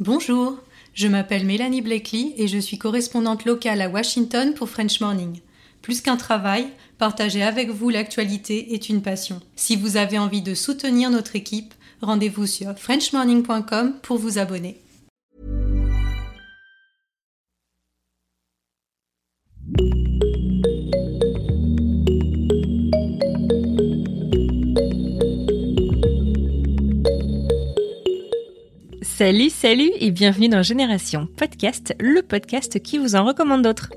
Bonjour, je m'appelle Mélanie Blakely et je suis correspondante locale à Washington pour French Morning. Plus qu'un travail, partager avec vous l'actualité est une passion. Si vous avez envie de soutenir notre équipe, rendez-vous sur frenchmorning.com pour vous abonner. Salut, salut et bienvenue dans Génération Podcast, le podcast qui vous en recommande d'autres.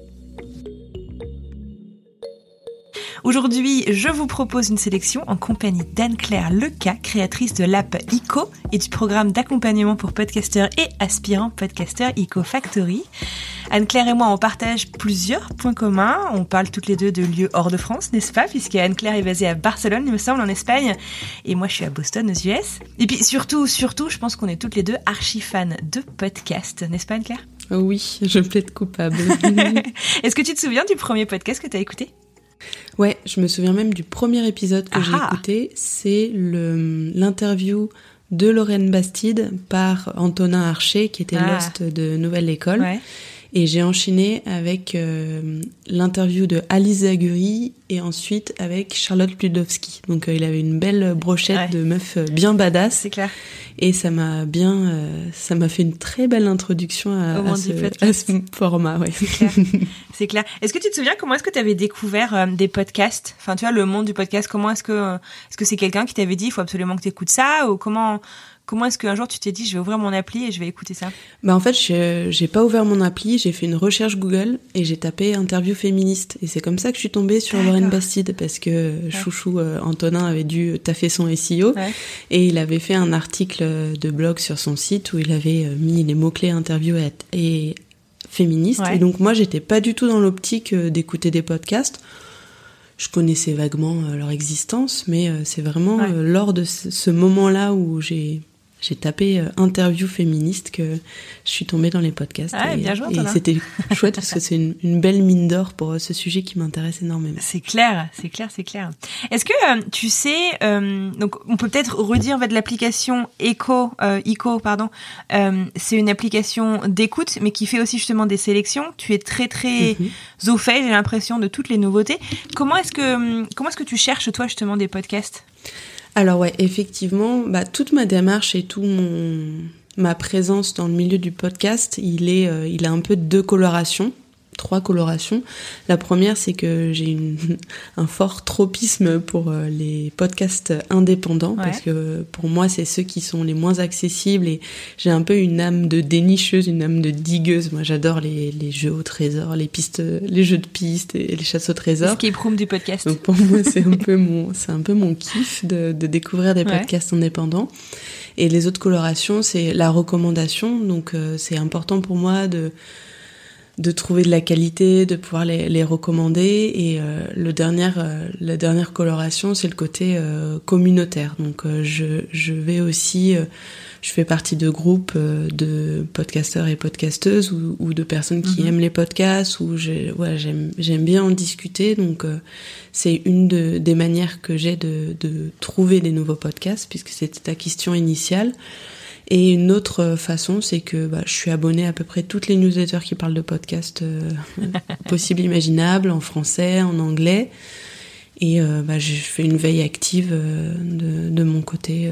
Aujourd'hui, je vous propose une sélection en compagnie d'Anne-Claire Leca, créatrice de l'app ICO et du programme d'accompagnement pour podcasteurs et aspirants podcasteurs ICO Factory. Anne-Claire et moi, on partage plusieurs points communs. On parle toutes les deux de lieux hors de France, n'est-ce pas? Puisque Anne-Claire est basée à Barcelone, il me semble, en Espagne. Et moi, je suis à Boston, aux US. Et puis surtout, surtout, je pense qu'on est toutes les deux archi fans de podcasts, n'est-ce pas Anne-Claire Oui, je plaide coupable. Est-ce que tu te souviens du premier podcast que tu as écouté? Ouais, je me souviens même du premier épisode que j'ai Ah. écouté. C'est l'interview de Lorraine Bastide par Antonin Archer, qui était Ah. l'host de Nouvelle École. Ouais. Et j'ai enchaîné avec euh, l'interview de Alice Zaguri et ensuite avec Charlotte Pludowski. Donc euh, il avait une belle brochette Ouais. de meufs euh, bien badass. C'est clair. Et ça m'a bien, euh, ça m'a fait une très belle introduction à, ce, à format. Ouais. clair. C'est clair. Est-ce que tu te souviens comment est-ce que tu avais découvert des podcasts? Enfin, tu vois, le monde du podcast, comment est-ce que est-ce que c'est quelqu'un qui t'avait dit il faut absolument que tu écoutes ça? Ou comment comment est-ce qu'un jour tu t'es dit je vais ouvrir mon appli et je vais écouter ça? Bah en fait, je- j'ai pas ouvert mon appli, j'ai fait une recherche Google et j'ai tapé interview féministe. Et c'est comme ça que je suis tombée sur. Lorraine Bastide parce que chouchou euh, Antonin avait dû taffer son SEO Ouais. et il avait fait un article de blog sur son site où il avait euh, mis les mots-clés interview et, et féministe. Ouais. Et donc moi, j'étais pas du tout dans l'optique euh, d'écouter des podcasts. Je connaissais vaguement euh, leur existence, mais euh, c'est vraiment Ouais. euh, lors de ce moment-là où j'ai j'ai tapé euh, interview féministe que je suis tombée dans les podcasts. Ah, et bien joué, et c'était chouette parce que c'est une, une belle mine d'or pour euh, ce sujet qui m'intéresse énormément. C'est clair, c'est clair, c'est clair. Est-ce que euh, tu sais donc on peut peut-être redire en fait l'application Echo Echo pardon. c'est une application d'écoute mais qui fait aussi justement des sélections. Tu es très très Mhm. au fait, j'ai l'impression de toutes les nouveautés. Comment est-ce que hum, comment est-ce que tu cherches toi justement des podcasts? Alors ouais, effectivement, bah, toute ma démarche et tout mon ma présence dans le milieu du podcast, il est, euh, il a un peu deux colorations, trois colorations. La première, c'est que j'ai une, un fort tropisme pour euh, les podcasts indépendants Ouais. parce que pour moi, c'est ceux qui sont les moins accessibles et j'ai un peu une âme de dénicheuse, une âme de digueuse. Moi, j'adore les, les jeux au trésor, les pistes, les jeux de pistes et les chasses au trésor. Escape room du podcast. Donc pour moi, c'est un peu mon, c'est un peu mon kiff de, de découvrir des Ouais. podcasts indépendants. Et les autres colorations, c'est la recommandation. Donc euh, c'est important pour moi de de trouver de la qualité, de pouvoir les, les recommander. Et euh, le dernier, euh, la dernière coloration, c'est le côté euh, communautaire. Donc euh, je, je vais aussi, euh, je fais partie de groupes euh, de podcasteurs et podcasteuses ou, ou de personnes qui Mhm. aiment les podcasts ou j'ai- ouais, j'aime j'aime bien en discuter. Donc euh, c'est une de, des manières que j'ai de, de trouver des nouveaux podcasts puisque c'était ta question initiale. Et une autre façon, c'est que bah, je suis abonnée à peu près toutes les newsletters qui parlent de podcasts euh, possibles, imaginables, en français, en anglais. Et euh, bah, je fais une veille active euh, de, de mon côté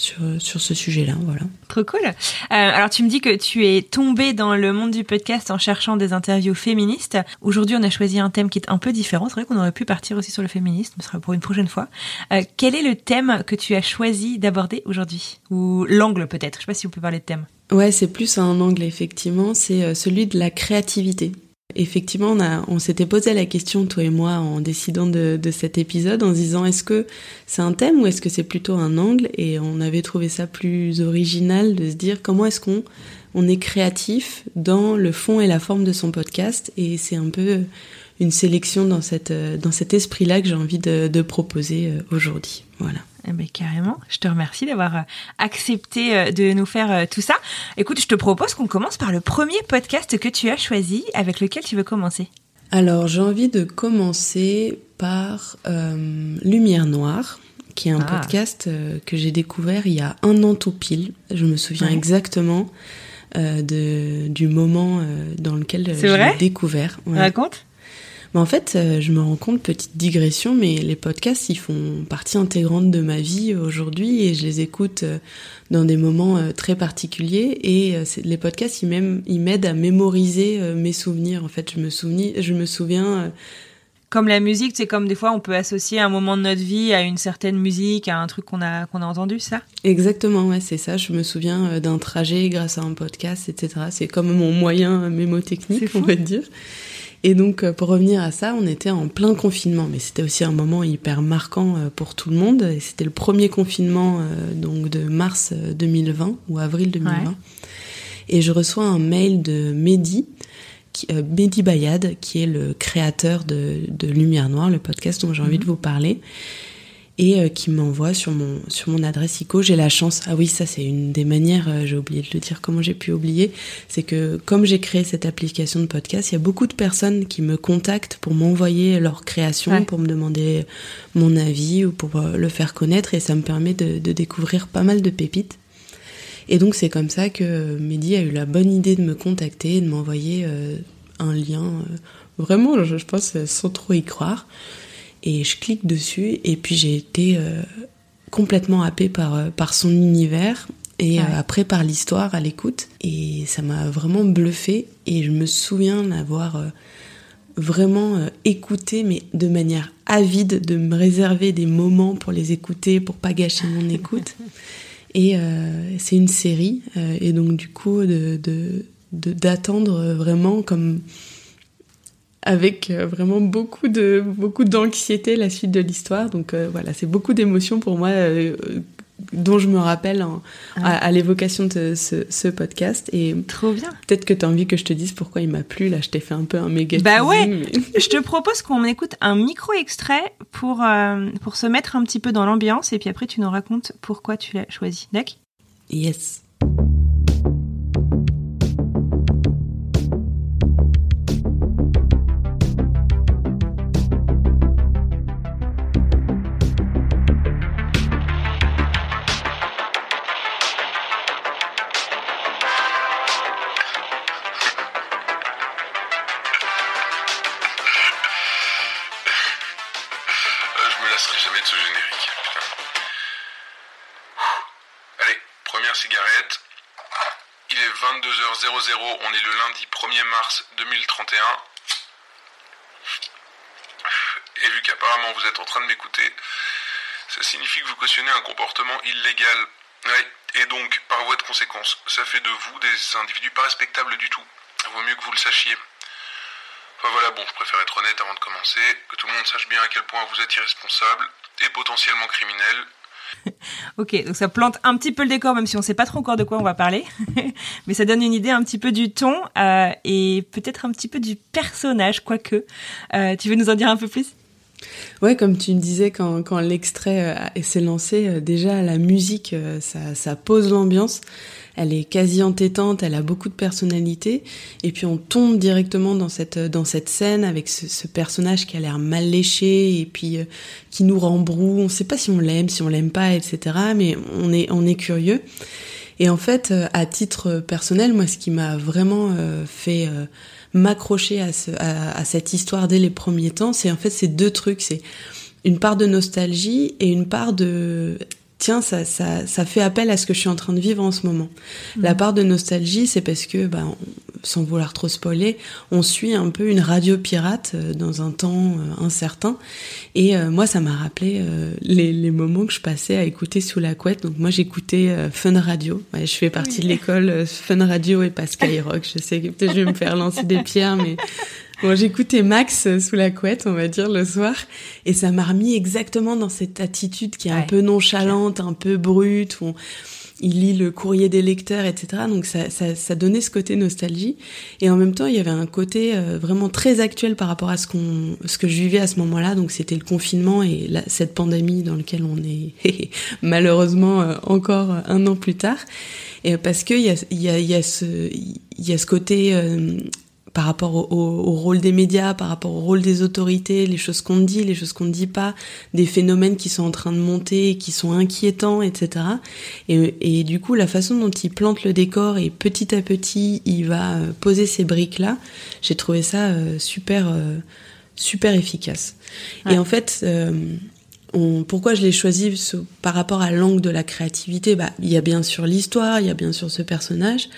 sur, sur ce sujet-là. Voilà. Trop cool. Euh, alors tu me dis que tu es tombée dans le monde du podcast en cherchant des interviews féministes. Aujourd'hui, on a choisi un thème qui est un peu différent. C'est vrai qu'on aurait pu partir aussi sur le féminisme, ce sera pour une prochaine fois. Euh, quel est le thème que tu as choisi d'aborder aujourd'hui? Ou l'angle peut-être Je sais pas si on peut parler de thème. Ouais, c'est plus un angle, effectivement. C'est euh, celui de la créativité. Effectivement, on, on s'était posé la question, toi et moi, en décidant de, cet épisode, en se disant est-ce que c'est un thème ou est-ce que c'est plutôt un angle? Et on avait trouvé ça plus original de se dire comment est-ce qu'on on est créatif dans le fond et la forme de son podcast? Et c'est un peu une sélection dans, cette, dans cet esprit-là que j'ai envie de, de proposer euh, aujourd'hui. Voilà. Eh ben, carrément. Je te remercie d'avoir euh, accepté euh, de nous faire euh, tout ça. Écoute, je te propose qu'on commence par le premier podcast que tu as choisi, avec lequel tu veux commencer. Alors j'ai envie de commencer par euh, Lumière Noire, qui est un Ah. podcast euh, que j'ai découvert il y a un an tout pile. Je me souviin Ouais. exactement. de, du moment dans lequel j'ai découvert. Raconte en fait, euh, je me rends compte, petite digression, mais les podcasts, ils font partie intégrante de ma vie aujourd'hui et je les écoute euh, dans des moments euh, très particuliers et les podcasts, ils m'aident à mémoriser mes souvenirs. En fait, je me, souviens, je me souviens comme la musique, c'est comme des fois on peut associer un moment de notre vie à une certaine musique, à un truc qu'on a qu'on a entendu, ça? Exactement, ouais, c'est ça. Je me souviens d'un trajet grâce à un podcast, etc. C'est comme mon moyen mémotechnique, on va dire. Et donc, euh, pour revenir à ça, on était en plein confinement, mais c'était aussi un moment hyper marquant euh, pour tout le monde. Et c'était le premier confinement euh, donc de mars 2020 ou avril 2020. Et je reçois un mail de Mehdi, qui, Mehdi Bayad, qui est le créateur de, de Lumière Noire, le podcast dont j'ai envie mhm. de vous parler et euh, qui m'envoie sur mon, sur mon adresse ICO. J'ai la chance, ah oui, ça c'est une des manières, euh, j'ai oublié de le dire, comment j'ai pu oublier, c'est que comme j'ai créé cette application de podcast, il y a beaucoup de personnes qui me contactent pour m'envoyer leur création, pour me demander mon avis ou pour euh, le faire connaître et ça me permet de, de découvrir pas mal de pépites. Et donc c'est comme ça que Mehdi a eu la bonne idée de me contacter et de m'envoyer un lien, vraiment, je pense, sans trop y croire et je clique dessus et puis j'ai été euh, complètement happée par, euh, par son univers et euh, après par l'histoire à l'écoute. Et ça m'a vraiment bluffé et je me souviens d'avoir vraiment écouté mais de manière avide de me réserver des moments pour les écouter pour pas gâcher mon écoute. Et c'est une série et donc du coup de d'attendre vraiment comme avec euh, vraiment beaucoup de beaucoup d'anxiété la suite de l'histoire. Donc euh, voilà, c'est beaucoup d'émotions pour moi euh, dont je me rappelle ah. à, l'évocation de ce, podcast. Et trop bien. Peut-être que tu as envie que je te dise pourquoi il m'a plu. Là, je t'ai fait un peu un méga. Bah ouais. je te propose qu'on écoute un micro extrait pour pour se mettre un petit peu dans l'ambiance et puis après tu nous racontes pourquoi tu l'as choisi. D'accord? Yes. On est le lundi 1er mars 2031. Et vu qu'apparemment vous êtes en train de m'écouter, ça signifie que vous cautionnez un comportement illégal. Et donc, par voie de conséquence, ça fait de vous des individus pas respectables du tout. Il vaut mieux que vous le sachiez. Enfin voilà, bon, je préfère être honnête avant de commencer, que tout le monde sache bien à quel point vous êtes irresponsable et potentiellement criminel, ok, donc ça plante un petit peu le décor, même si on sait pas trop encore de quoi on va parler, mais ça donne une idée un petit peu du ton euh, et peut-être un petit peu du personnage, quoique. Euh, tu veux nous en dire un peu plus? Ouais, comme tu me disais quand, quand l'extrait euh, s'est lancé, euh, déjà la musique, ça, ça pose l'ambiance elle est quasi entêtante, elle a beaucoup de personnalité, et puis on tombe directement dans cette dans cette scène avec ce, personnage qui a l'air mal léché et puis euh, qui nous remboue. On ne sait pas si on l'aime, si on l'aime pas, etc. Mais on est on est curieux. Et en fait, euh, à titre personnel, moi, ce qui m'a vraiment euh, fait m'accrocher à, ce, à, cette histoire dès les premiers temps, c'est en fait ces deux trucs, c'est une part de nostalgie et une part de tiens, ça, ça, ça fait appel à ce que je suis en train de vivre en ce moment. Mm. La part de nostalgie, c'est parce que, bah, sans vouloir trop spoiler, on suit un peu une radio pirate euh, dans un temps euh, incertain. Et euh, moi, ça m'a rappelé les, les, moments que je passais à écouter sous la couette. Donc moi, j'écoutais Fun Radio. je fais partie de l'école Fun Radio et pas Skyrock. Je sais que peut-être je vais me faire lancer des pierres, mais Bon, j'écoutais Max euh, sous la couette, on va dire, le soir, et ça m'a remis exactement dans cette attitude qui est un peu nonchalante, un peu brute, où il lit le courrier des lecteurs, etc. Donc ça, ça, ça, donnait ce côté nostalgie, et en même temps, il y avait un côté euh, vraiment très actuel par rapport à ce qu'on, ce que je vivais à ce moment-là. Donc c'était le confinement et la, cette pandémie dans laquelle on est malheureusement euh, encore un an plus tard. Et parce que il y a, y, a, y a ce, il y a ce côté par rapport au, rôle des médias, par rapport au rôle des autorités, les choses qu'on dit, les choses qu'on ne dit pas, des phénomènes qui sont en train de monter, qui sont inquiétants, etc. Et, du coup, la façon dont il plante le décor et petit à petit, il va euh, poser ces briques-là, j'ai trouvé ça euh, super, euh, super efficace. Et en fait, on, pourquoi je l'ai choisi par rapport à l'angle de la créativité? Bah, Il y a bien sûr l'histoire, il y a bien sûr ce personnage,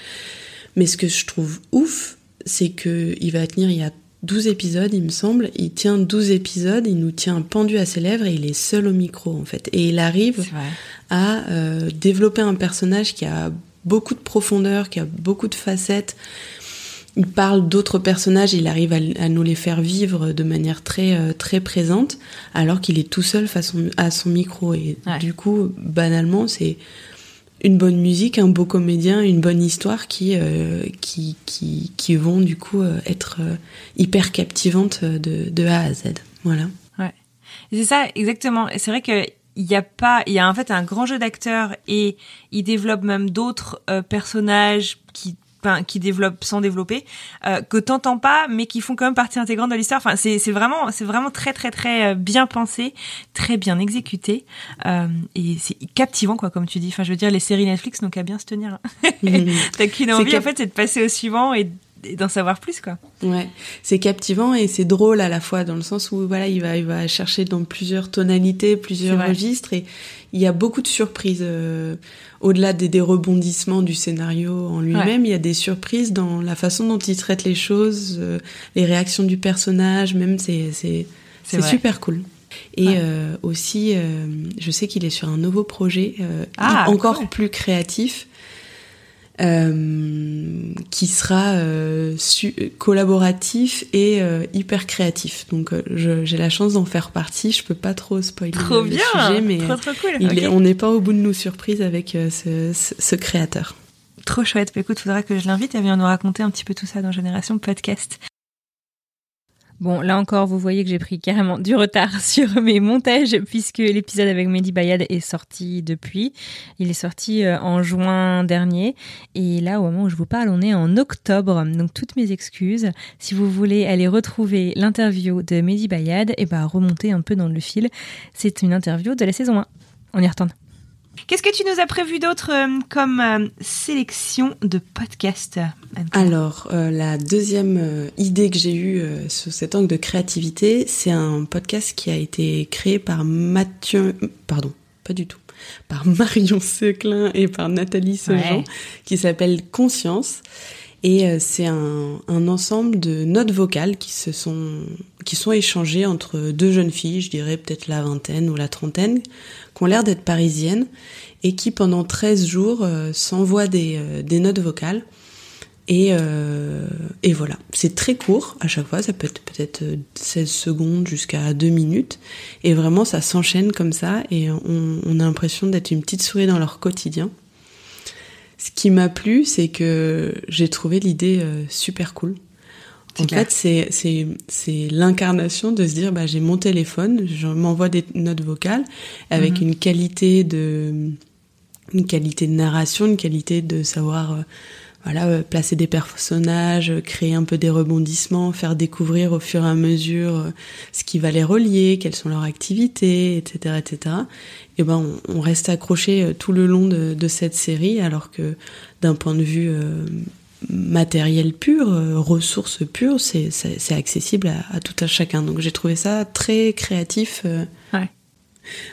mais ce que je trouve ouf, c'est que il va tenir, il y a 12 épisodes, il me semble. Il tient 12 épisodes, il nous tient pendu à ses lèvres et il est seul au micro, en fait. Et il arrive à euh, développer un personnage qui a beaucoup de profondeur, qui a beaucoup de facettes. Il parle d'autres personnages, il arrive à, nous les faire vivre de manière très euh, très présente, alors qu'il est tout seul face à son micro. Et du coup, banalement, c'est une bonne musique, un beau comédien, une bonne histoire qui euh, qui, qui, qui vont du coup euh, être euh, hyper captivantes de, de A à Z. Voilà. Ouais. C'est ça exactement. C'est vrai que il y a pas, il y a en fait un grand jeu d'acteurs et il développe même d'autres personnages qui qui développent sans développer, euh, que t'entends pas, mais qui font quand même partie intégrante de l'histoire. Enfin, c'est vraiment, c'est vraiment très très très euh, bien pensé, très bien exécuté, euh, et c'est captivant quoi, comme tu dis. Enfin, je veux dire, les séries Netflix n'ont qu'à bien se tenir. Mmh. T'as qu'une envie en fait, c'est de passer au suivant et d'en savoir plus quoi. Ouais, c'est captivant et c'est drôle à la fois dans le sens où voilà, il va il va chercher dans plusieurs tonalités, plusieurs registres et il y a beaucoup de surprises euh, au-delà des, des, rebondissements du scénario en lui-même, il y a des surprises dans la façon dont il traite les choses, euh, les réactions du personnage, même c'est c'est c'est super cool. Et euh, aussi, je sais qu'il est sur un nouveau projet ah, encore plus créatif euh, qui sera euh, collaboratif et euh, hyper créatif. Donc j'ai la chance d'en faire partie. Je peux pas trop spoiler trop le bien, sujet, mais trop, trop cool. on n'est pas au bout de nos surprises avec ce, ce, créateur. Trop chouette. Bah, écoute, faudra que je l'invite. Elle vient nous raconter un petit peu tout ça dans Génération Podcast. Bon, là encore, vous voyez que j'ai pris carrément du retard sur mes montages puisque l'épisode avec Mehdi Bayad est sorti depuis. Il est sorti euh, en juin dernier et là, au moment où je vous parle, on est en octobre. Donc, toutes mes excuses. Si vous voulez aller retrouver l'interview de Mehdi Bayad, et eh ben, remontez un peu dans le fil. C'est une interview de la saison 1. On y retourne. Qu'est-ce que tu nous as prévu d'autre euh, comme euh, sélection de podcasts Alors, euh, la deuxième idée que j'ai eue sur cet angle de créativité, c'est un podcast qui a été créé par Mathieu... Pardon, pas du tout. Par Marion Seclin et par Nathalie Sejean, qui s'appelle Conscience. Et c'est un, un, ensemble de notes vocales qui se sont qui sont échangées entre deux jeunes filles, je dirais peut-être la vingtaine ou la trentaine, qui ont l'air d'être parisiennes et qui pendant 13 jours euh, s'envoient des, euh, des, notes vocales. Et, euh, et voilà, c'est très court à chaque fois, ça peut être peut-être 16 secondes jusqu'à 2 minutes. Et vraiment, ça s'enchaîne comme ça et on, on a l'impression d'être une petite souris dans leur quotidien. Ce qui m'a plu, c'est que j'ai trouvé l'idée super cool. En fait, c'est c'est c'est l'incarnation de se dire bah j'ai mon téléphone, je m'envoie des notes vocales avec mhm. une qualité de une qualité de narration, une qualité de savoir euh, voilà euh, placer des personnages, créer un peu des rebondissements, faire découvrir au fur et à mesure euh, ce qui va les relier, quelles sont leurs activités, etc., etc. Et ben on, reste accroché tout le long de, de cette série, alors que d'un point de vue matériel pur, euh, ressources pures, c'est accessible à, tout un chacun. Donc j'ai trouvé ça très créatif. Euh. Ouais.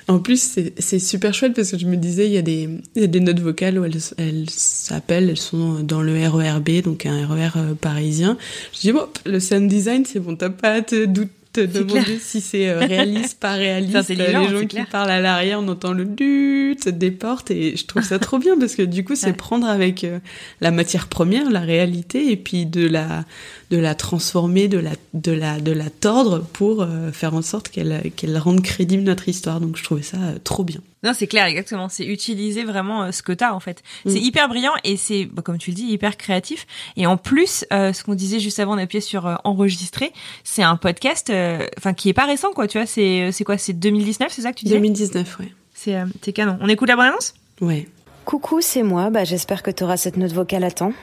En plus, c'est super chouette parce que je me disais, il y a des, notes vocales où elles s'appellent, elles sont dans le RERB, donc un RER e euh, parisien. Je dis, le sound design, c'est bon, t'as pas à te douter te demander si c'est euh, réaliste, pas réaliste. les gens qui parlent à l'arrière, on entend le dut des portes et je trouve ça trop bien parce que du coup, c'est prendre avec euh, la matière première, la réalité, et puis de la de la transformer, de la de la de la tordre pour euh, faire en sorte qu'elle qu'elle rende crédible notre histoire. Donc je trouvais ça trop bien. Non, c'est clair, exactement. C'est utiliser vraiment euh, ce que t'as en fait. Mm. C'est hyper brillant et c'est, bah, comme tu le dis, hyper créatif. Et en plus, euh, ce qu'on disait juste avant d'appuyer sur euh, enregistrer, c'est un podcast, enfin qui est pas récent quoi. Tu vois, c'est c'est quoi? C'est 2019, c'est ça que tu disais? 2019, ouais. C'est c'est canon. On écoute la bande annonce? Ouais. Coucou, c'est moi. Bah j'espère que t'auras cette note vocale à temps.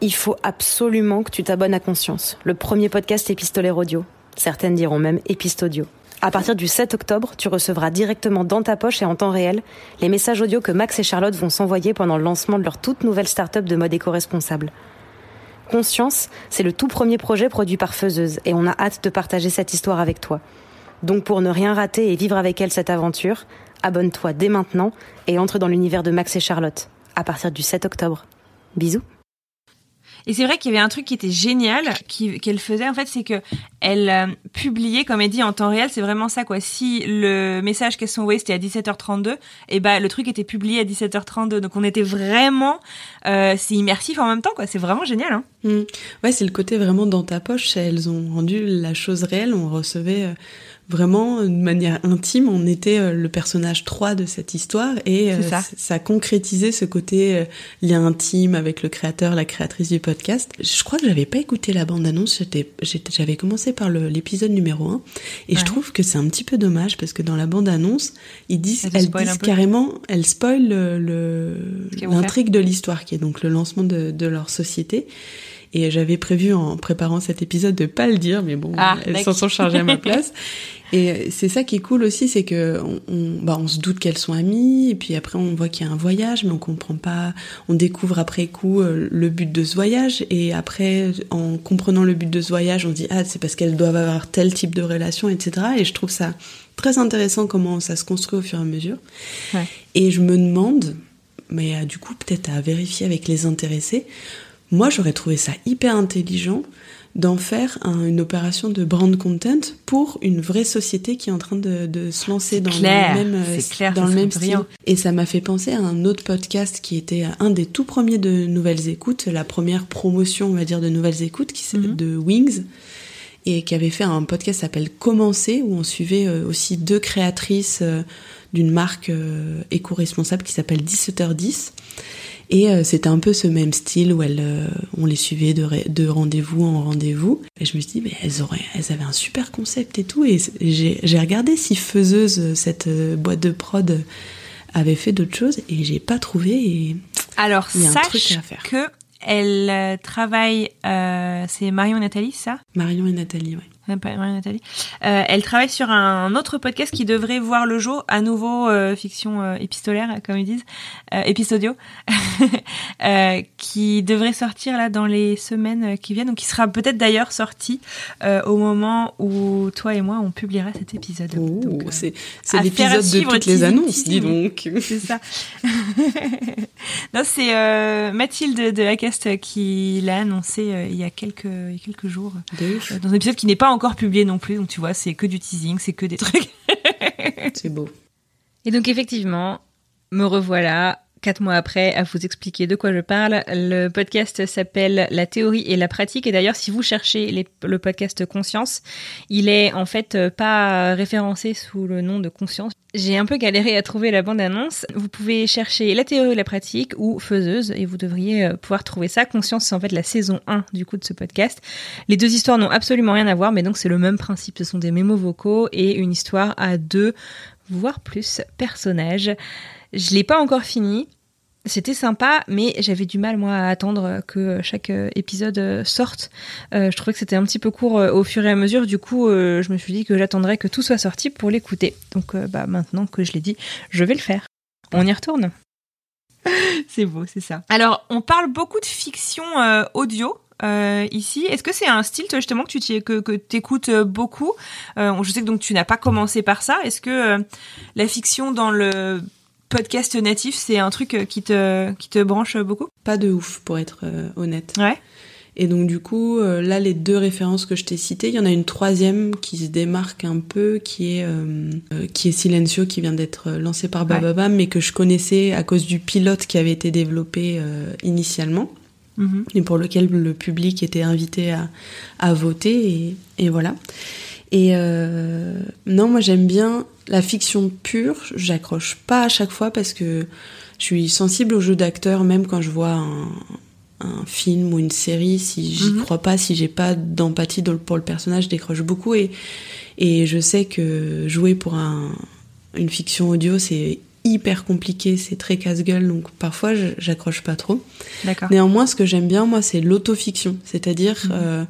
Il faut absolument que tu t'abonnes à Conscience, le premier podcast épistolaire audio. Certaines diront même épistodio. À partir du 7 octobre, tu recevras directement dans ta poche et en temps réel les messages audio que Max et Charlotte vont s'envoyer pendant le lancement de leur toute nouvelle start-up de mode éco-responsable. Conscience, c'est le tout premier projet produit par Faiseuse et on a hâte de partager cette histoire avec toi. Donc pour ne rien rater et vivre avec elle cette aventure, abonne-toi dès maintenant et entre dans l'univers de Max et Charlotte à partir du 7 octobre. Bisous. Et c'est vrai qu'il y avait un truc qui était génial qu'elle faisait en fait, c'est que elle euh, publiait, comme elle dit, en temps réel. C'est vraiment ça quoi. Si le message qu'elle s'envoyait c'était à 17h32, et eh ben le truc était publié à 17h32. Donc on était vraiment, euh, c'est immersif en même temps quoi. C'est vraiment génial. Hein. Mmh. Ouais, c'est le côté vraiment dans ta poche. Elles ont rendu la chose réelle. On recevait euh, vraiment de manière intime, on était euh, le personnage 3 de cette histoire et euh, ça. ça concrétisait ce côté euh, lien intime avec le créateur, la créatrice du podcast. Je crois que j'avais pas écouté la bande-annonce, j'avais commencé par l'épisode numéro 1 et je trouve que c'est un petit peu dommage parce que dans la bande-annonce, ils disent, elles disent carrément, elles spoilent l'intrigue le, de l'histoire qui est donc le lancement de, de leur société. Et j'avais prévu en préparant cet épisode de pas le dire, mais bon, ah, elles s'en sont chargées à ma place. Et c'est ça qui est cool aussi, c'est que on, bah, on se doute qu'elles sont amies, et puis après on voit qu'il y a un voyage, mais on comprend pas, on découvre après coup euh, le but de ce voyage, et après en comprenant le but de ce voyage, on dit ah c'est parce qu'elles doivent avoir tel type de relation, etc. Et je trouve ça très intéressant comment ça se construit au fur et à mesure. Ouais. Et je me demande, mais euh, du coup peut-être à vérifier avec les intéressés, moi j'aurais trouvé ça hyper intelligent d'en faire une opération de brand content pour une vraie société qui est en train de, de se lancer dans le même, euh, clair, dans le même style. Et ça m'a fait penser à un autre podcast qui était un des tout premiers de Nouvelles Écoutes, la première promotion, on va dire, de Nouvelles Écoutes, qui s'appelle mhm. de Wings et qui avait fait un podcast qui s'appelle Commencer, où on suivait euh, aussi deux créatrices euh, d'une marque éco-responsable qui s'appelle 17h10. Et euh, c'était un peu ce même style où elles, euh, on les suivait de, de rendez-vous en rendez-vous. Et je me suis dit, mais elles, auraient, elles avaient un super concept et tout. Et j'ai regardé si Faiseuse, cette euh, boîte de prod, avait fait d'autres choses et j'ai pas trouvé. Et Alors, il y a un truc à faire. que elle travaille, c'est Marion et Nathalie, ça? Marion et Nathalie, oui. Nathalie. Euh, elle travaille sur un autre podcast qui devrait voir le jour, à nouveau euh, fiction euh, épistolaire, comme ils disent, épisodio, qui devrait sortir là dans les semaines qui viennent, donc qui sera peut-être d'ailleurs sorti au moment où toi et moi on publiera cet épisode. Oh, c'est l'épisode de toutes les annonces, dis donc. C'est ça. non, c'est Mathilde de Acast qui l'a annoncé il y a quelques, il y a quelques jours dans un épisode qui n'est pas encore publié non plus. Donc tu vois, c'est que du teasing, c'est que des trucs. c'est beau. Et donc effectivement, me revoilà quatre mois après à vous expliquer de quoi je parle. Le podcast s'appelle La théorie et la pratique. Et d'ailleurs, si vous cherchez le podcast Conscience, il est en fait pas référencé sous le nom de Conscience. J'ai un peu galéré à trouver la bande-annonce. Vous pouvez chercher La théorie et la pratique ou Faiseuse et vous devriez euh, pouvoir trouver ça. Conscience, c'est en fait la saison 1 du coup de ce podcast. Les deux histoires n'ont absolument rien à voir, mais donc c'est le même principe. Ce sont des mémos vocaux et une histoire à deux, voire plus personnages. Je l'ai pas encore fini. C'était sympa, mais j'avais du mal moi à attendre que chaque euh, épisode euh, sorte. Euh, je trouvais que c'était un petit peu court au fur et à mesure. Du coup, je me suis dit que j'attendrais que tout soit sorti pour l'écouter. Donc, bah, maintenant que je l'ai dit, je vais le faire. On y retourne. c'est beau, c'est ça. Alors, on parle beaucoup de fiction audio. ici. Est-ce que c'est un style justement que tu que, que écoutes beaucoup? Je sais que donc tu n'as pas commencé par ça. Est-ce que la fiction dans le podcast natif, c'est un truc euh, qui te, qui te branche beaucoup? Pas de ouf, pour être euh, honnête. Ouais. Et donc du coup, euh, là, les deux références que je t'ai citées, il y en a une troisième qui se démarque un peu, qui est qui est Silencio, qui vient d'être lancé par Bababam, mais que je connaissais à cause du pilote qui avait été développé initialement, mm-hmm. et pour lequel le public était invité à, à voter, et, et voilà. Et euh, non, moi j'aime bien la fiction pure. J'accroche pas à chaque fois parce que je suis sensible au jeu d'acteur, même quand je vois un, un, film ou une série. Si j'y mhm. crois pas, si j'ai pas d'empathie pour le personnage, je décroche beaucoup. Et, et je sais que jouer pour un, une fiction audio, c'est hyper compliqué, c'est très casse-gueule, donc parfois j'accroche pas trop. D'accord. Néanmoins, ce que j'aime bien, moi, c'est l'autofiction, c'est-à-dire Mhm. euh,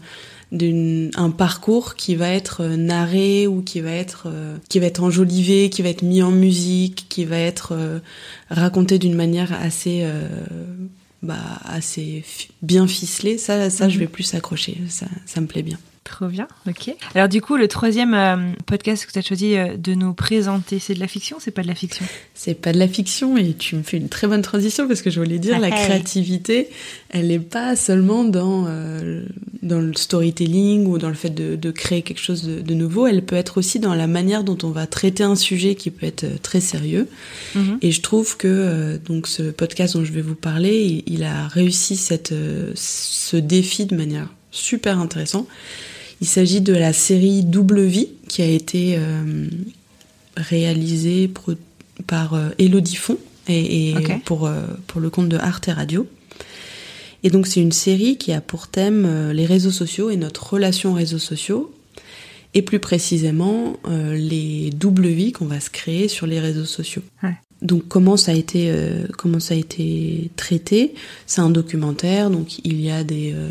d'une- un parcours qui va être euh, narré ou qui va être euh, qui va être enjolivé, qui va être mis en musique, qui va être euh, raconté d'une manière assez euh, bah, assez bien ficelée. Ça, ça, je Mhm. vais plus accrocher. Ça, ça me plaît bien. Trop bien, ok. Alors du coup, le troisième euh, podcast que tu as choisi euh, de nous présenter, c'est de la fiction C'est pas de la fiction? C'est pas de la fiction et tu me fais une très bonne transition parce que je voulais dire la Hey. créativité, elle n'est pas seulement dans euh, dans le storytelling ou dans le fait de, de créer quelque chose de, de nouveau, elle peut être aussi dans la manière dont on va traiter un sujet qui peut être très sérieux. Mhm. Et je trouve que donc ce podcast dont je vais vous parler, il, il a réussi cette ce défi de manière super intéressante. Il s'agit de la série Double Vie qui a été euh, réalisée par euh, Elodie Font et, pour, euh, pour le compte de Arte Radio. Et donc c'est une série qui a pour thème euh, les réseaux sociaux et notre relation aux réseaux sociaux, et plus précisément les doubles vies qu'on va se créer sur les réseaux sociaux. Ouais. Donc comment ça a été euh, comment ça a été traité? C'est un documentaire, donc il y a des euh,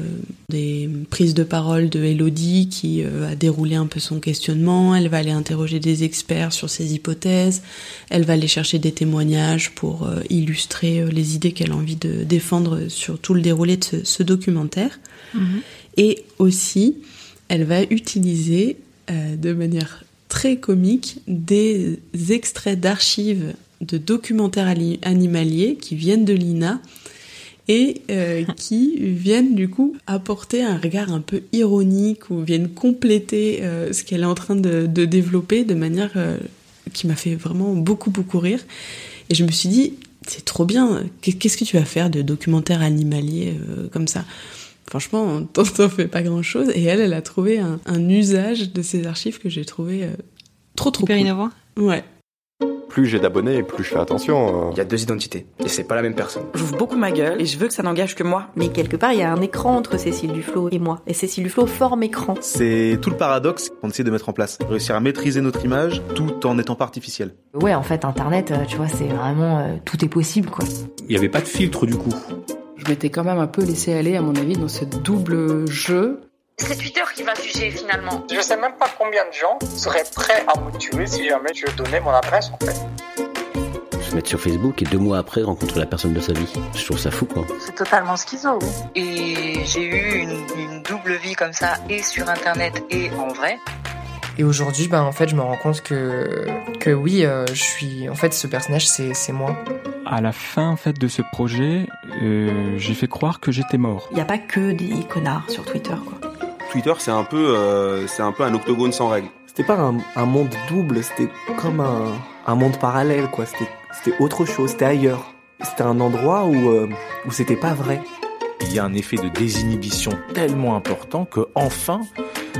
des prises de parole de Elodie qui euh, a déroulé un peu son questionnement. Elle va aller interroger des experts sur ses hypothèses. Elle va aller chercher des témoignages pour euh, illustrer les idées qu'elle a envie de défendre sur tout le déroulé de ce, ce documentaire. Mhm. Et aussi, elle va utiliser de manière très comique des extraits d'archives de documentaires ali- animaliers qui viennent de l'INA et euh, qui viennent du coup apporter un regard un peu ironique ou viennent compléter euh, ce qu'elle est en train de, de développer de manière euh, qui m'a fait vraiment beaucoup beaucoup rire. Et je me suis dit, c'est trop bien, qu'est-ce que tu vas faire de documentaires animaliers euh, comme ça? Franchement, t'en t'en fais pas grand-chose. Et elle, elle a trouvé un, un usage de ces archives que j'ai trouvé trop trop cool. innovant. Ouais. Plus j'ai d'abonnés, plus je fais attention. Il y a deux identités, et c'est pas la même personne. J'ouvre beaucoup ma gueule et je veux que ça n'engage que moi. Mais quelque part, il y a un écran entre Cécile Duflo et moi. Et Cécile Duflo forme écran. C'est tout le paradoxe qu'on essaie de mettre en place. Réussir à maîtriser notre image tout en n'étant pas artificiel. Ouais, en fait, Internet, euh, tu vois, c'est vraiment euh, tout est possible, quoi. Il n'y avait pas de filtre du coup. Je m'étais quand même un peu laissé aller, à mon avis, dans ce double jeu. C'est Twitter qui va juger finalement. Je sais même pas combien de gens seraient prêts à me tuer si jamais je donnais mon adresse en fait. Se mettre sur Facebook et deux mois après rencontrer la personne de sa vie. Je trouve ça fou quoi. C'est totalement schizo. Et j'ai eu une, une double vie comme ça, et sur internet et en vrai. Et aujourd'hui, ben, en fait, je me rends compte que, que oui, euh, je suis. En fait, ce personnage, c'est, c'est moi. À la fin en fait, de ce projet, euh, j'ai fait croire que j'étais mort. Il n'y a pas que des connards sur Twitter, quoi. Twitter, c'est un peu, euh, c'est un peu un octogone sans règles. C'était pas un, un monde double, c'était comme un, un monde parallèle, quoi. C'était, c'était autre chose, c'était ailleurs. C'était un endroit où, euh, où c'était pas vrai. Il y a un effet de désinhibition tellement important que enfin,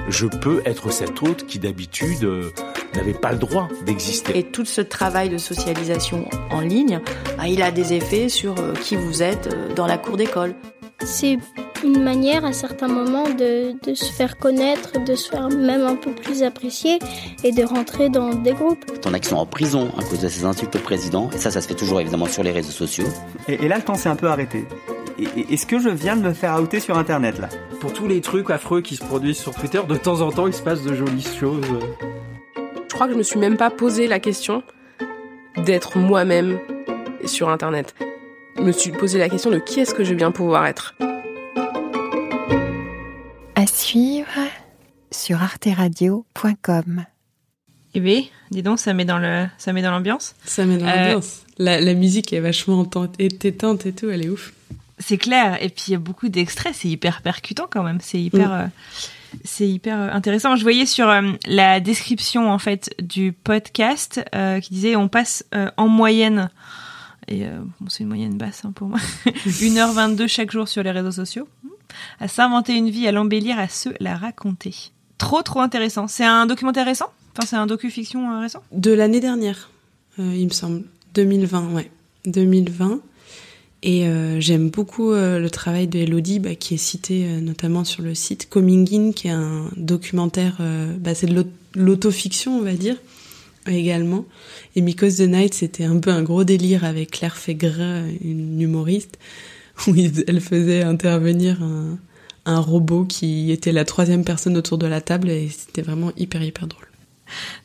je peux être cet autre qui d'habitude euh, n'avait pas le droit d'exister. Et tout ce travail de socialisation en ligne, bah, il a des effets sur euh, qui vous êtes euh, dans la cour d'école. C'est une manière à certains moments de, de se faire connaître, de se faire même un peu plus apprécier et de rentrer dans des groupes. T'en as qui sont en prison à cause de ces insultes au président, et ça, ça se fait toujours évidemment sur les réseaux sociaux. Et, et là, le temps s'est un peu arrêté. Est-ce que je viens de me faire outer sur Internet là Pour tous les trucs affreux qui se produisent sur Twitter, de temps en temps, il se passe de jolies choses. Je crois que je me suis même pas posé la question d'être moi-même sur Internet. Je me suis posé la question de qui est-ce que je vais bien pouvoir être. Suivre sur arteradio.com. Eh bien, dis donc, ça met dans le, ça met dans l'ambiance. Ça met dans Euh, l'ambiance. La, la musique est vachement éteinte et tout, elle est ouf. C'est clair. Et puis il y a beaucoup d'extraits. C'est hyper percutant quand même. C'est hyper, euh, c'est hyper euh, intéressant. Je voyais sur euh, la description en fait du podcast euh, qui disait on passe euh, en moyenne. Et euh, bon, c'est une moyenne basse hein, pour moi. 1h22 chaque jour sur les réseaux sociaux. À s'inventer une vie, à l'embellir, à se la raconter. Trop, trop intéressant. C'est un documentaire récent? Enfin, c'est un docu-fiction euh, récent? De l'année dernière, euh, il me semble. 2020, ouais. 2020. Et euh, j'aime beaucoup le travail de Elodie, bah, qui est cité notamment sur le site Coming In, qui est un documentaire, bah, c'est de l'aut- l'autofiction, on va dire, également. Et Mikos the Night, c'était un peu un gros délire avec Claire Fégrin, une humoriste, où elle faisait intervenir un, un robot qui était la troisième personne autour de la table et c'était vraiment hyper hyper drôle.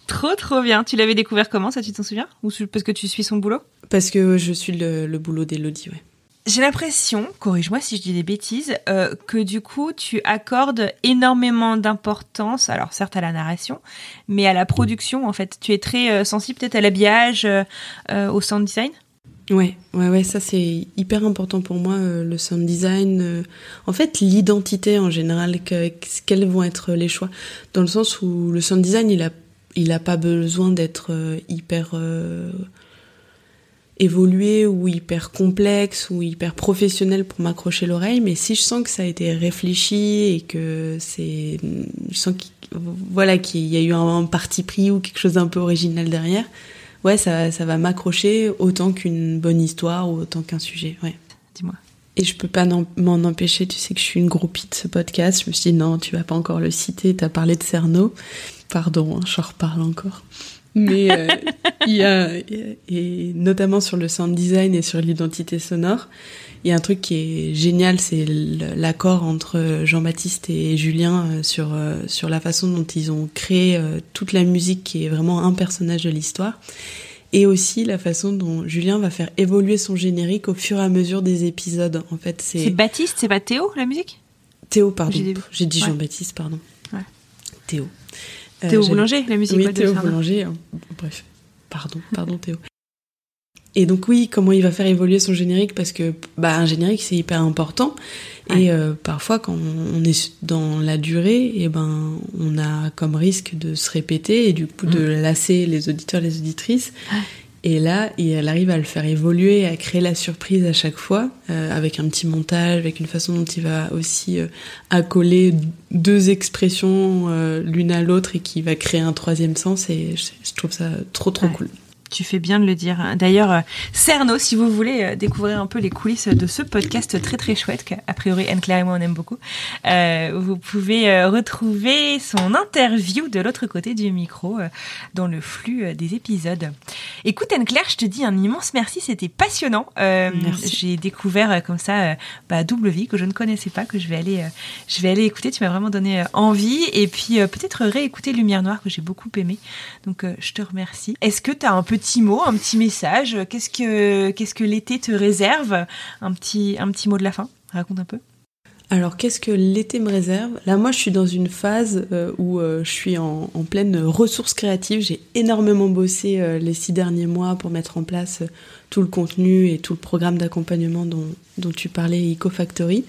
Trop trop bien. Tu l'avais découvert comment ça, tu t'en souviens? Ou parce que tu suis son boulot? Parce que je suis le, le boulot d'Elodie, ouais. J'ai l'impression, corrige-moi si je dis des bêtises, euh, que du coup tu accordes énormément d'importance, alors certes à la narration, mais à la production en fait. Tu es très euh, sensible peut-être à l'habillage, euh, au sound design? Ouais, ouais, ouais, ça c'est hyper important pour moi, le sound design. en fait, l'identité en général, que, quels vont être les choix. Dans le sens où le sound design, il a, il a pas besoin d'être hyper évolué ou hyper complexe ou hyper professionnel pour m'accrocher l'oreille, mais si je sens que ça a été réfléchi et que c'est, je sens qu'il y a eu un, parti pris ou quelque chose d'un peu original derrière, ouais, ça, ça va m'accrocher autant qu'une bonne histoire ou autant qu'un sujet, ouais. Dis-moi. Et je peux pas m'en empêcher, tu sais que je suis une groupie de ce podcast. Je me suis dit non, tu vas pas encore le citer, t'as parlé de Cerno. Pardon, hein, je reparle encore. Mais euh, il y a, et notamment sur le sound design et sur l'identité sonore, il y a un truc qui est génial, c'est l'accord entre Jean-Baptiste et Julien euh, sur, euh, sur la façon dont ils ont créé toute la musique qui est vraiment un personnage de l'histoire. Et aussi la façon dont Julien va faire évoluer son générique au fur et à mesure des épisodes. En fait, c'est. C'est Baptiste, c'est pas Théo la musique? Théo, pardon. J'ai dit Jean-Baptiste, pardon. Ouais. Théo. Théo Boulanger, la musique. Oui, Théo Boulanger. Hein. Bref, pardon, pardon Théo. Et donc oui, comment il va faire évoluer son générique? Parce que bah un générique c'est hyper important et euh, parfois quand on est dans la durée, et eh ben on a comme risque de se répéter et du coup de mm. lasser les auditeurs, les auditrices. Et là, elle arrive à le faire évoluer, à créer la surprise à chaque fois, euh, avec un petit montage, avec une façon dont il va aussi euh, accoler deux expressions euh, l'une à l'autre et qui va créer un troisième sens. Et je, trouve ça trop trop cool. Tu fais bien de le dire. D'ailleurs, euh, Cerno, si vous voulez euh, découvrir un peu les coulisses de ce podcast très très chouette, qu'a priori Anne-Claire et moi on aime beaucoup, euh, vous pouvez retrouver son interview de l'autre côté du micro dans le flux des épisodes. Écoute Anne-Claire, je te dis un immense merci, c'était passionnant. J'ai découvert comme ça bah, Double Vie que je ne connaissais pas, que je vais aller, je vais aller écouter. Tu m'as vraiment donné envie et puis peut-être réécouter Lumière Noire que j'ai beaucoup aimé. Donc je te remercie. Est-ce que tu as un peu petit mot, un petit message. Qu'est-ce que, qu'est-ce que l'été te réserve? Un petit, un petit mot de la fin. Raconte un peu. Alors, qu'est-ce que l'été me réserve? Là, moi, je suis dans une phase euh, où euh, je suis en, pleine ressource créative. J'ai énormément bossé euh, les six derniers mois pour mettre en place tout le contenu et tout le programme d'accompagnement dont, dont tu parlais, EcoFactory.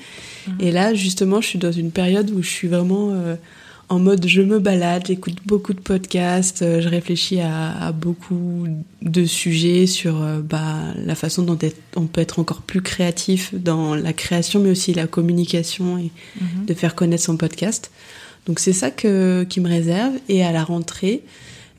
Mmh. Et là, justement, je suis dans une période où je suis vraiment en mode je me balade, j'écoute beaucoup de podcasts, euh, je réfléchis à, beaucoup de sujets sur euh, bah, la façon dont on peut être encore plus créatif dans la création, mais aussi la communication et mhm. de faire connaître son podcast. Donc c'est ça que, qui me réserve. Et à la rentrée,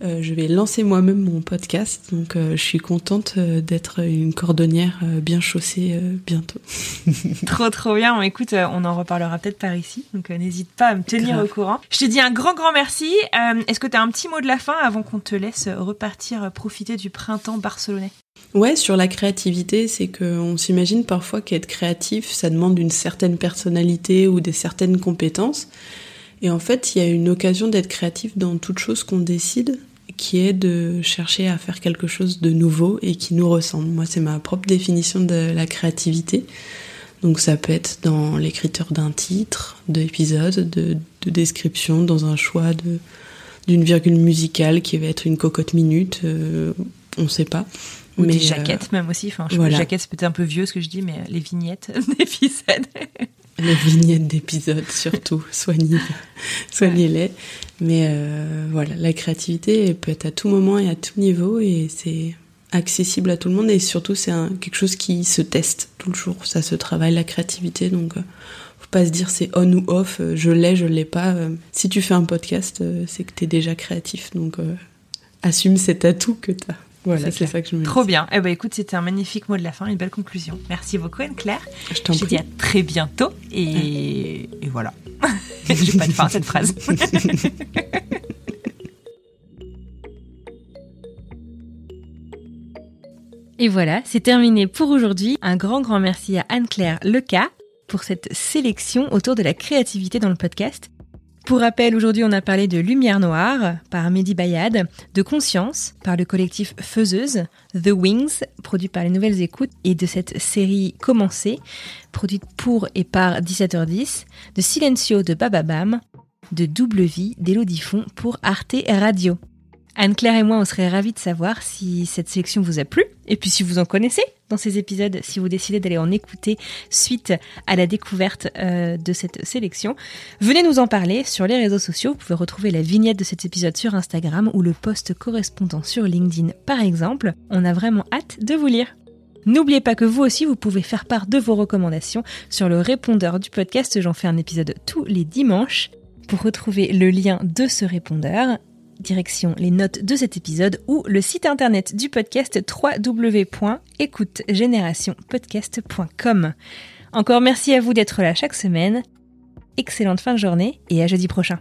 euh, je vais lancer moi-même mon podcast, donc euh, je suis contente euh, d'être une cordonnière bien chaussée bientôt. trop trop bien. écoute, on en reparlera peut-être par ici, donc n'hésite pas à me tenir au courant. Je te dis un grand grand merci. Est-ce que tu as un petit mot de la fin avant qu'on te laisse repartir profiter du printemps barcelonais? Ouais, sur la créativité, c'est qu'on s'imagine parfois qu'être créatif, ça demande une certaine personnalité ou des certaines compétences. Et en fait, il y a une occasion d'être créatif dans toute chose qu'on décide qui est de chercher à faire quelque chose de nouveau et qui nous ressemble. Moi, c'est ma propre définition de la créativité. Donc ça peut être dans l'écriture d'un titre, d'épisode, de, de, description, dans un choix de d'une virgule musicale qui va être une cocotte minute, euh, on ne sait pas. Ou mais des euh, jaquettes même aussi. Enfin, je voilà. jaquettes c'est peut-être un peu vieux ce que je dis, mais les vignettes d'épisodes. Les vignettes d'épisodes surtout, soignez, soignez-les. Mais euh, voilà, la créativité peut être à tout moment et à tout niveau et c'est accessible à tout le monde et surtout c'est quelque chose qui se teste tout le jour. Ça se travaille la créativité donc euh, faut pas se dire c'est on ou off, euh, je l'ai, je l'ai pas. Si tu fais un podcast, c'est que tu es déjà créatif donc assume cet atout que tu as. Trop bien. Eh ben, écoute, c'était un magnifique mot de la fin, une belle conclusion. Merci beaucoup, Anne-Claire. Je t'en dis à très bientôt. Et, voilà. J'ai pas de fin à cette phrase. et voilà, c'est terminé pour aujourd'hui. Un grand, grand merci à Anne-Claire Leca pour cette sélection autour de la créativité dans le podcast. Pour rappel, aujourd'hui, on a parlé de Lumière Noire par Mehdi Bayad, de Conscience par le collectif Faiseuse, The Wings, produit par les Nouvelles Écoutes, et de cette série Commencée, produite pour et par 17h10, de Silencio de Bababam, de Double Vie d'Elodie Font pour Arte Radio. Anne-Claire et moi, on serait ravis de savoir si cette sélection vous a plu, et puis si vous en connaissez dans ces épisodes, si vous décidez d'aller en écouter suite à la découverte euh, de cette sélection. Venez nous en parler sur les réseaux sociaux. Vous pouvez retrouver la vignette de cet épisode sur Instagram ou le post correspondant sur LinkedIn par exemple. On a vraiment hâte de vous lire. N'oubliez pas que vous aussi, vous pouvez faire part de vos recommandations sur le répondeur du podcast. J'en fais un épisode tous les dimanches. Pour retrouver le lien de ce répondeur, direction les notes de cet épisode ou le site internet du podcast www.écoutegénérationpodcast.com. Encore merci à vous d'être là chaque semaine. Excellente fin de journée et à jeudi prochain.